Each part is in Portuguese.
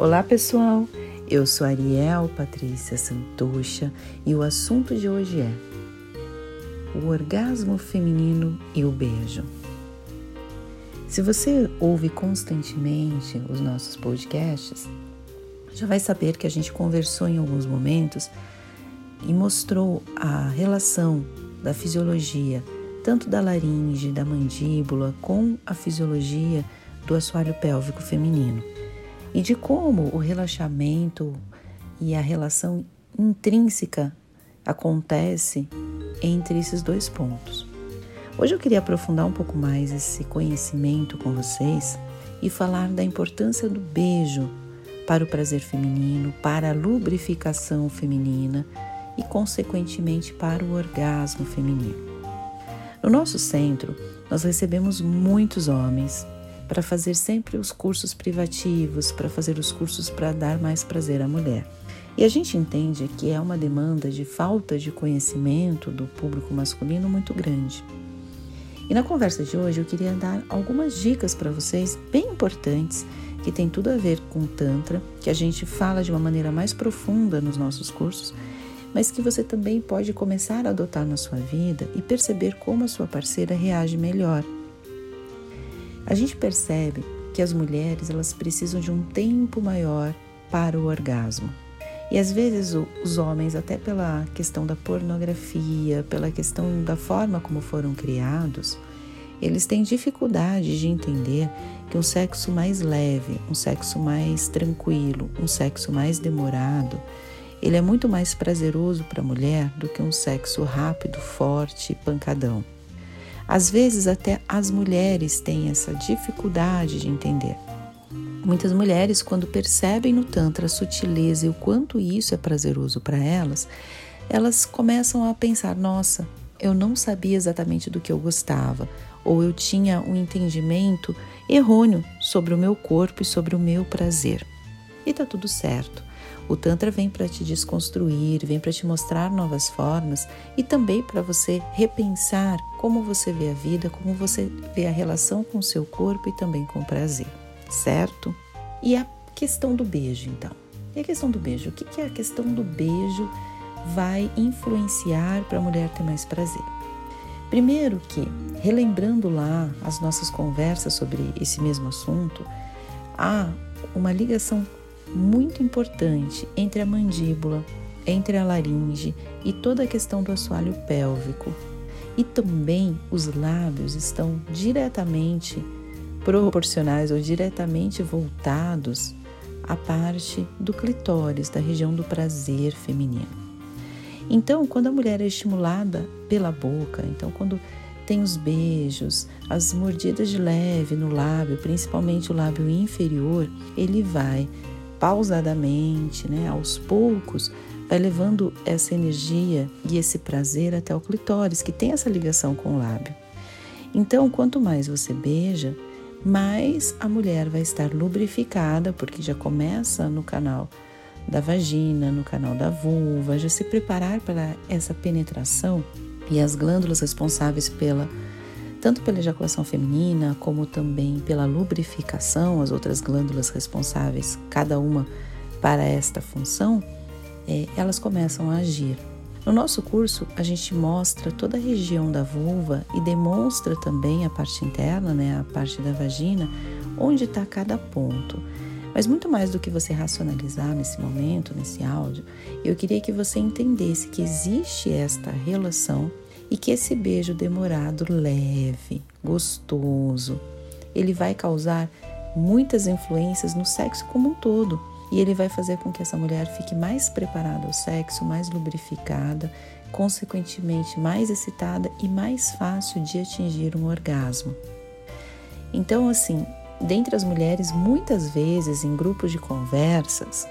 Olá pessoal, eu sou Ariel Patrícia Santocha e o assunto de hoje é o orgasmo feminino e o beijo. Se você ouve constantemente os nossos podcasts, já vai saber que a gente conversou em alguns momentos e mostrou a relação da fisiologia, tanto da laringe, da mandíbula, com a fisiologia do assoalho pélvico feminino e de como o relaxamento e a relação intrínseca acontece entre esses dois pontos. Hoje eu queria aprofundar um pouco mais esse conhecimento com vocês e falar da importância do beijo para o prazer feminino, para a lubrificação feminina e, consequentemente, para o orgasmo feminino. No nosso centro, nós recebemos muitos homens para fazer sempre os cursos privativos, para fazer os cursos para dar mais prazer à mulher. E a gente entende que é uma demanda de falta de conhecimento do público masculino muito grande. E na conversa de hoje eu queria dar algumas dicas para vocês bem importantes que tem tudo a ver com Tantra, que a gente fala de uma maneira mais profunda nos nossos cursos, mas que você também pode começar a adotar na sua vida e perceber como a sua parceira reage melhor a gente percebe que as mulheres elas precisam de um tempo maior para o orgasmo. E às vezes os homens, até pela questão da pornografia, pela questão da forma como foram criados, eles têm dificuldade de entender que um sexo mais leve, um sexo mais tranquilo, um sexo mais demorado, ele é muito mais prazeroso para a mulher do que um sexo rápido, forte, pancadão. Às vezes, até as mulheres têm essa dificuldade de entender. Muitas mulheres, quando percebem no Tantra a sutileza e o quanto isso é prazeroso para elas, elas começam a pensar: nossa, eu não sabia exatamente do que eu gostava, ou eu tinha um entendimento errôneo sobre o meu corpo e sobre o meu prazer. E tá tudo certo. O Tantra vem para te desconstruir, vem para te mostrar novas formas e também para você repensar como você vê a vida, como você vê a relação com o seu corpo e também com o prazer, certo? E a questão do beijo, então. E a questão do beijo? O que, que a questão do beijo vai influenciar para a mulher ter mais prazer? Primeiro que, relembrando lá as nossas conversas sobre esse mesmo assunto, há uma ligação muito importante entre a mandíbula, entre a laringe e toda a questão do assoalho pélvico. E também os lábios estão diretamente proporcionais ou diretamente voltados à parte do clitóris, da região do prazer feminino. Então, quando a mulher é estimulada pela boca, então quando tem os beijos, as mordidas de leve no lábio, principalmente o lábio inferior, ele vai pausadamente, né, aos poucos, vai levando essa energia e esse prazer até o clitóris, que tem essa ligação com o lábio. Então, quanto mais você beija, mais a mulher vai estar lubrificada, porque já começa no canal da vagina, no canal da vulva, já se preparar para essa penetração e as glândulas responsáveis pela tanto pela ejaculação feminina, como também pela lubrificação, as outras glândulas responsáveis, cada uma para esta função, é, elas começam a agir. No nosso curso, a gente mostra toda a região da vulva e demonstra também a parte interna, né, a parte da vagina, onde está cada ponto. Mas muito mais do que você racionalizar nesse momento, nesse áudio, eu queria que você entendesse que existe esta relação e que esse beijo demorado, leve, gostoso, ele vai causar muitas influências no sexo como um todo. E ele vai fazer com que essa mulher fique mais preparada ao sexo, mais lubrificada, consequentemente mais excitada e mais fácil de atingir um orgasmo. Então, assim, dentre as mulheres, muitas vezes em grupos de conversas,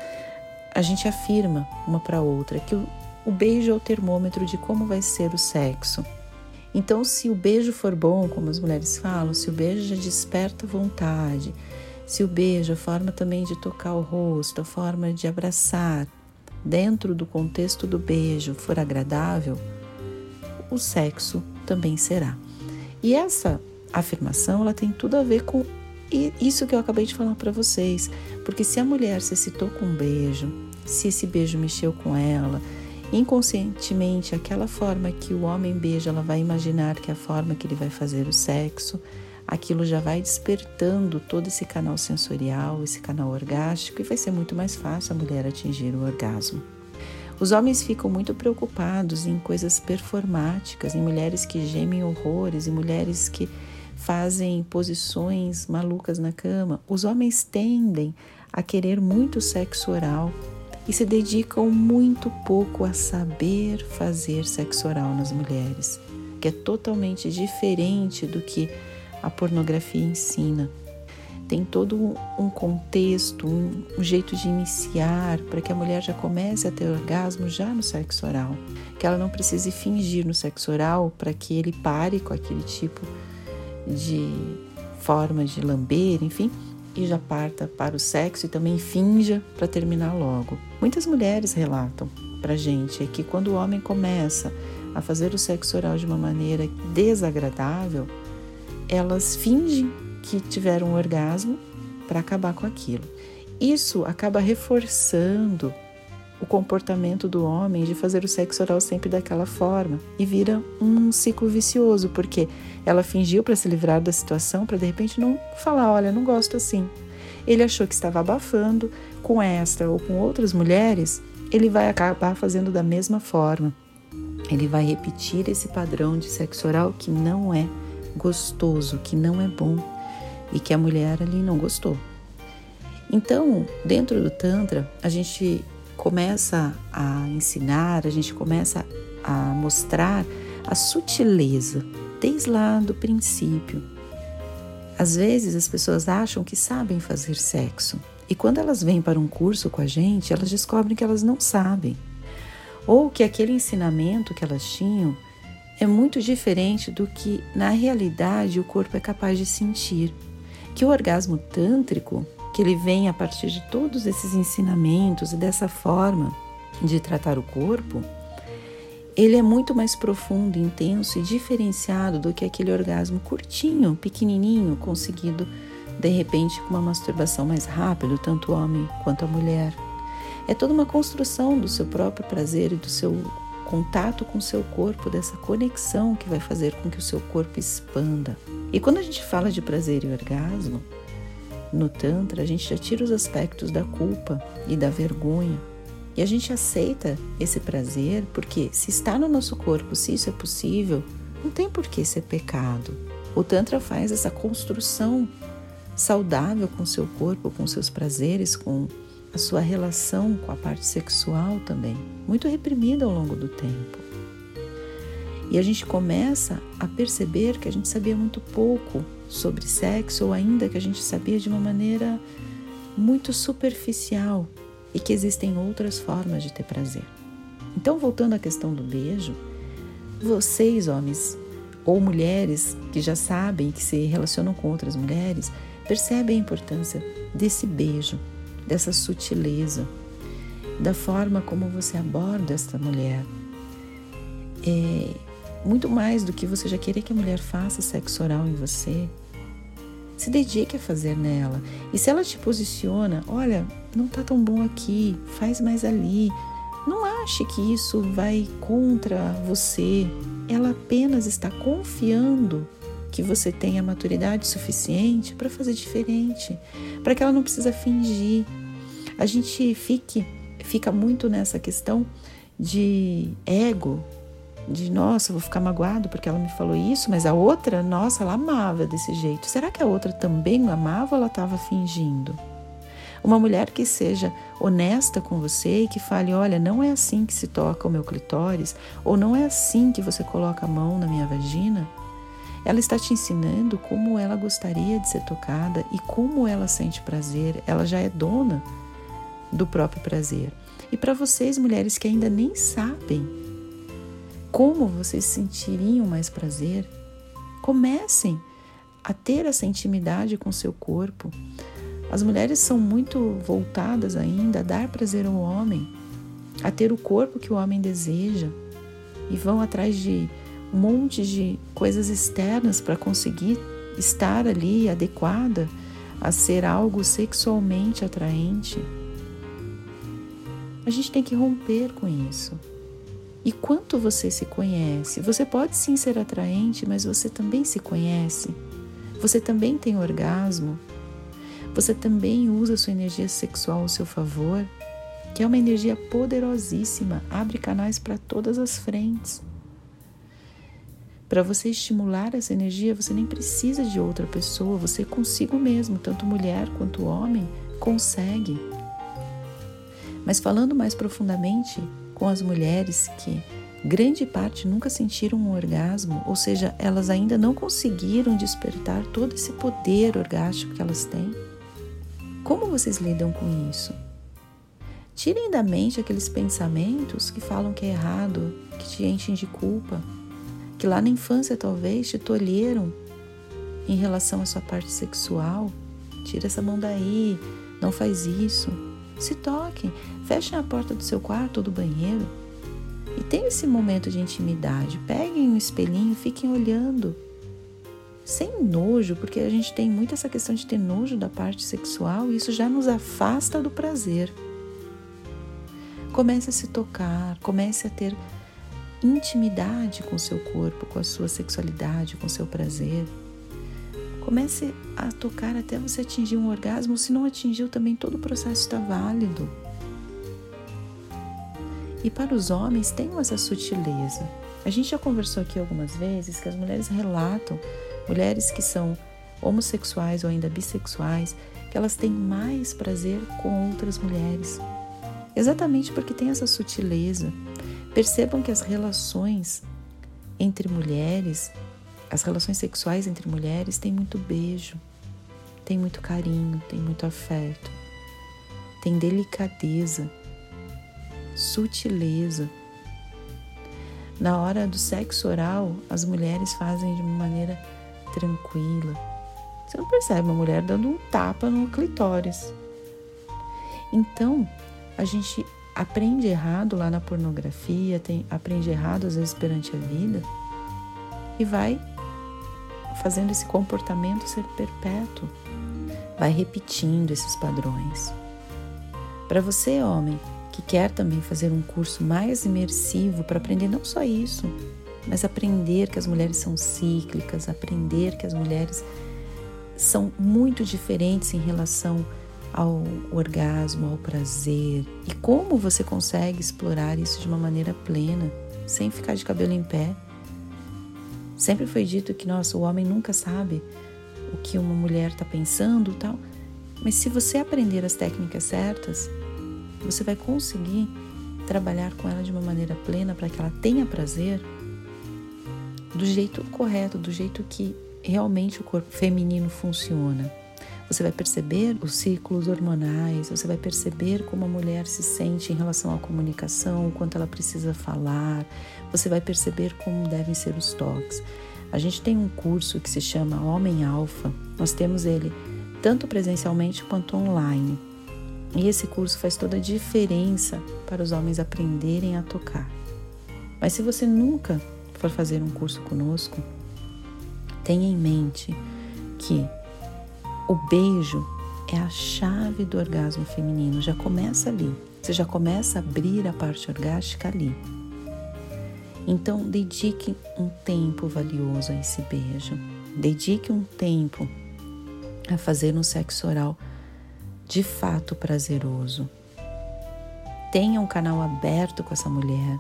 a gente afirma uma para outra que o o beijo é o termômetro de como vai ser o sexo. Então, se o beijo for bom, como as mulheres falam, se o beijo já desperta vontade, se o beijo, a forma também de tocar o rosto, a forma de abraçar, dentro do contexto do beijo, for agradável, o sexo também será. E essa afirmação ela tem tudo a ver com isso que eu acabei de falar para vocês, porque se a mulher se excitou com um beijo, se esse beijo mexeu com ela, inconscientemente aquela forma que o homem beija, ela vai imaginar que é a forma que ele vai fazer o sexo, aquilo já vai despertando todo esse canal sensorial, esse canal orgástico e vai ser muito mais fácil a mulher atingir o orgasmo. Os homens ficam muito preocupados em coisas performáticas, em mulheres que gemem horrores, em mulheres que fazem posições malucas na cama. Os homens tendem a querer muito sexo oral e se dedicam muito pouco a saber fazer sexo oral nas mulheres, que é totalmente diferente do que a pornografia ensina. Tem todo um contexto, um, um jeito de iniciar para que a mulher já comece a ter orgasmo já no sexo oral, que ela não precise fingir no sexo oral para que ele pare com aquele tipo de forma de lamber, enfim, e já parta para o sexo e também finja para terminar logo. Muitas mulheres relatam para gente que quando o homem começa a fazer o sexo oral de uma maneira desagradável, elas fingem que tiveram um orgasmo para acabar com aquilo. Isso acaba reforçando o comportamento do homem de fazer o sexo oral sempre daquela forma e vira um ciclo vicioso, porque ela fingiu para se livrar da situação para de repente não falar, olha, não gosto assim. Ele achou que estava abafando com esta ou com outras mulheres, ele vai acabar fazendo da mesma forma. Ele vai repetir esse padrão de sexo oral que não é gostoso, que não é bom e que a mulher ali não gostou. Então, dentro do Tantra, a gente começa a ensinar, a gente começa a mostrar a sutileza desde lá do princípio. Às vezes as pessoas acham que sabem fazer sexo e quando elas vêm para um curso com a gente, elas descobrem que elas não sabem. Ou que aquele ensinamento que elas tinham é muito diferente do que na realidade o corpo é capaz de sentir que o orgasmo tântrico, que ele vem a partir de todos esses ensinamentos e dessa forma de tratar o corpo, ele é muito mais profundo, intenso e diferenciado do que aquele orgasmo curtinho, pequenininho, conseguido de repente com uma masturbação mais rápida, tanto o homem quanto a mulher. É toda uma construção do seu próprio prazer e do seu contato com o seu corpo, dessa conexão que vai fazer com que o seu corpo expanda. E quando a gente fala de prazer e orgasmo, no Tantra a gente já tira os aspectos da culpa e da vergonha. E a gente aceita esse prazer porque, se está no nosso corpo, se isso é possível, não tem por que ser pecado. O Tantra faz essa construção saudável com o seu corpo, com seus prazeres, com a sua relação com a parte sexual também, muito reprimida ao longo do tempo. E a gente começa a perceber que a gente sabia muito pouco sobre sexo, ou ainda que a gente sabia de uma maneira muito superficial e que existem outras formas de ter prazer. Então, voltando à questão do beijo, vocês, homens ou mulheres que já sabem que se relacionam com outras mulheres, percebem a importância desse beijo, dessa sutileza, da forma como você aborda esta mulher. É muito mais do que você já querer que a mulher faça sexo oral em você. Se dedique a fazer nela. E se ela te posiciona, olha, não tá tão bom aqui, faz mais ali. Não ache que isso vai contra você. Ela apenas está confiando que você tenha maturidade suficiente para fazer diferente, para que ela não precisa fingir, a gente fique, fica muito nessa questão de ego, de nossa, vou ficar magoado porque ela me falou isso, mas a outra, nossa, ela amava desse jeito. Será que a outra também amava ou ela estava fingindo? Uma mulher que seja honesta com você e que fale: olha, não é assim que se toca o meu clitóris, ou não é assim que você coloca a mão na minha vagina. Ela está te ensinando como ela gostaria de ser tocada e como ela sente prazer. Ela já é dona do próprio prazer. E para vocês, mulheres que ainda nem sabem como vocês sentiriam mais prazer, comecem a ter essa intimidade com seu corpo. As mulheres são muito voltadas ainda a dar prazer ao homem, a ter o corpo que o homem deseja e vão atrás de um monte de coisas externas para conseguir estar ali adequada a ser algo sexualmente atraente, a gente tem que romper com isso. E quanto você se conhece? Você pode sim ser atraente, mas você também se conhece. Você também tem orgasmo. Você também usa sua energia sexual ao seu favor, que é uma energia poderosíssima, abre canais para todas as frentes. Para você estimular essa energia, você nem precisa de outra pessoa, você consigo mesmo, tanto mulher quanto homem, consegue. Mas falando mais profundamente, com as mulheres que grande parte nunca sentiram um orgasmo, ou seja, elas ainda não conseguiram despertar todo esse poder orgástico que elas têm. Como vocês lidam com isso? Tirem da mente aqueles pensamentos que falam que é errado, que te enchem de culpa, que lá na infância talvez te tolheram em relação à sua parte sexual. Tira essa mão daí, não faz isso. Se toquem, fechem a porta do seu quarto ou do banheiro e tenham esse momento de intimidade. Peguem um espelhinho, fiquem olhando. Sem nojo, porque a gente tem muito essa questão de ter nojo da parte sexual e isso já nos afasta do prazer. Comece a se tocar, comece a ter intimidade com o seu corpo, com a sua sexualidade, com o seu prazer. Comece a tocar até você atingir um orgasmo. Se não atingiu, também todo o processo está válido. E para os homens, tenham essa sutileza. A gente já conversou aqui algumas vezes que as mulheres relatam, mulheres que são homossexuais ou ainda bissexuais, que elas têm mais prazer com outras mulheres. Exatamente porque tem essa sutileza. Percebam que as relações entre mulheres as relações sexuais entre mulheres têm muito beijo, tem muito carinho, tem muito afeto, tem delicadeza, sutileza. Na hora do sexo oral, as mulheres fazem de uma maneira tranquila. Você não percebe uma mulher dando um tapa no clitóris. Então, a gente aprende errado lá na pornografia, tem, aprende errado às vezes perante a vida e vai fazendo esse comportamento ser perpétuo. Vai repetindo esses padrões. Para você, homem, que quer também fazer um curso mais imersivo para aprender não só isso, mas aprender que as mulheres são cíclicas, aprender que as mulheres são muito diferentes em relação ao orgasmo, ao prazer e como você consegue explorar isso de uma maneira plena, sem ficar de cabelo em pé Sempre foi dito que, nossa, o homem nunca sabe o que uma mulher está pensando tal. Mas se você aprender as técnicas certas, você vai conseguir trabalhar com ela de uma maneira plena para que ela tenha prazer do jeito correto, do jeito que realmente o corpo feminino funciona. Você vai perceber os ciclos hormonais, você vai perceber como a mulher se sente em relação à comunicação, o quanto ela precisa falar, você vai perceber como devem ser os toques. A gente tem um curso que se chama Homem Alfa, nós temos ele tanto presencialmente quanto online. E esse curso faz toda a diferença para os homens aprenderem a tocar. Mas se você nunca for fazer um curso conosco, tenha em mente que o beijo é a chave do orgasmo feminino, já começa ali. Você já começa a abrir a parte orgástica ali. Então, dedique um tempo valioso a esse beijo. Dedique um tempo a fazer um sexo oral de fato prazeroso. Tenha um canal aberto com essa mulher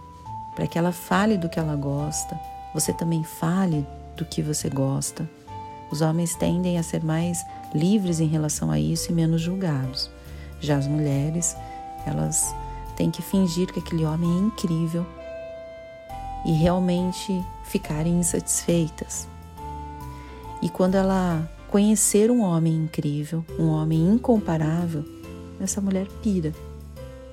para que ela fale do que ela gosta, você também fale do que você gosta. Os homens tendem a ser mais livres em relação a isso e menos julgados. Já as mulheres, elas têm que fingir que aquele homem é incrível e realmente ficarem insatisfeitas. E quando ela conhecer um homem incrível, um homem incomparável, essa mulher pira,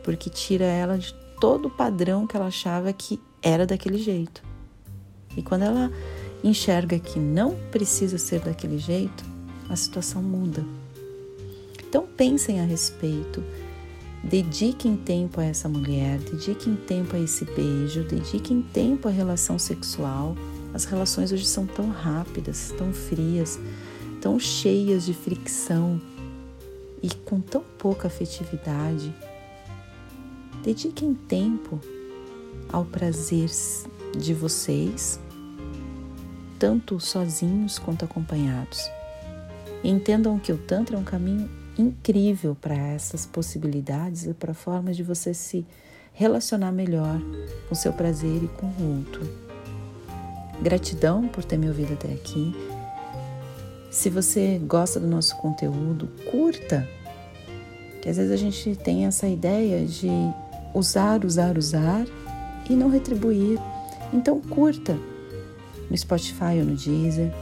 porque tira ela de todo o padrão que ela achava que era daquele jeito. E quando ela enxerga que não precisa ser daquele jeito, a situação muda. Então pensem a respeito, dediquem tempo a essa mulher, dediquem tempo a esse beijo, dediquem tempo à relação sexual. As relações hoje são tão rápidas, tão frias, tão cheias de fricção. e com tão pouca afetividade. Dediquem tempo ao prazer de vocês, tanto sozinhos quanto acompanhados. Entendam que o Tantra é um caminho incrível para essas possibilidades e para formas de você se relacionar melhor com seu prazer e com o outro. Gratidão por ter me ouvido até aqui. Se você gosta do nosso conteúdo, curta. Que às vezes a gente tem essa ideia de usar, usar, usar e não retribuir. Então curta no Spotify ou no Deezer.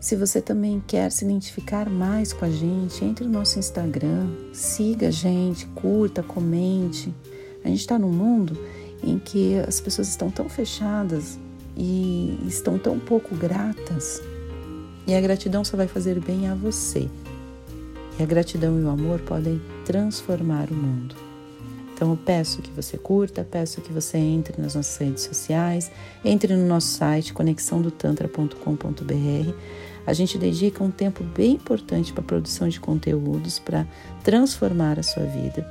Se você também quer se identificar mais com a gente, entre no nosso Instagram, siga a gente, curta, comente. A gente está num mundo em que as pessoas estão tão fechadas e estão tão pouco gratas. E a gratidão só vai fazer bem a você. E a gratidão e o amor podem transformar o mundo. Então eu peço que você curta, peço que você entre nas nossas redes sociais, entre no nosso site conexãodotantra.com.br. A gente dedica um tempo bem importante para a produção de conteúdos para transformar a sua vida,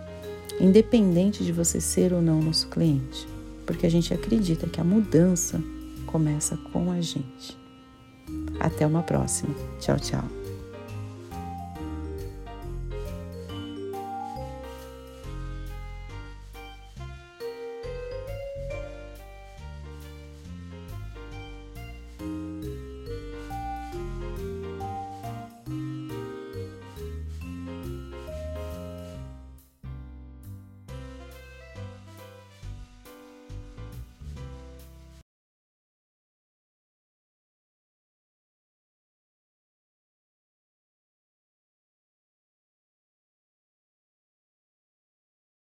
independente de você ser ou não nosso cliente, porque a gente acredita que a mudança começa com a gente. Até uma próxima. Tchau, tchau.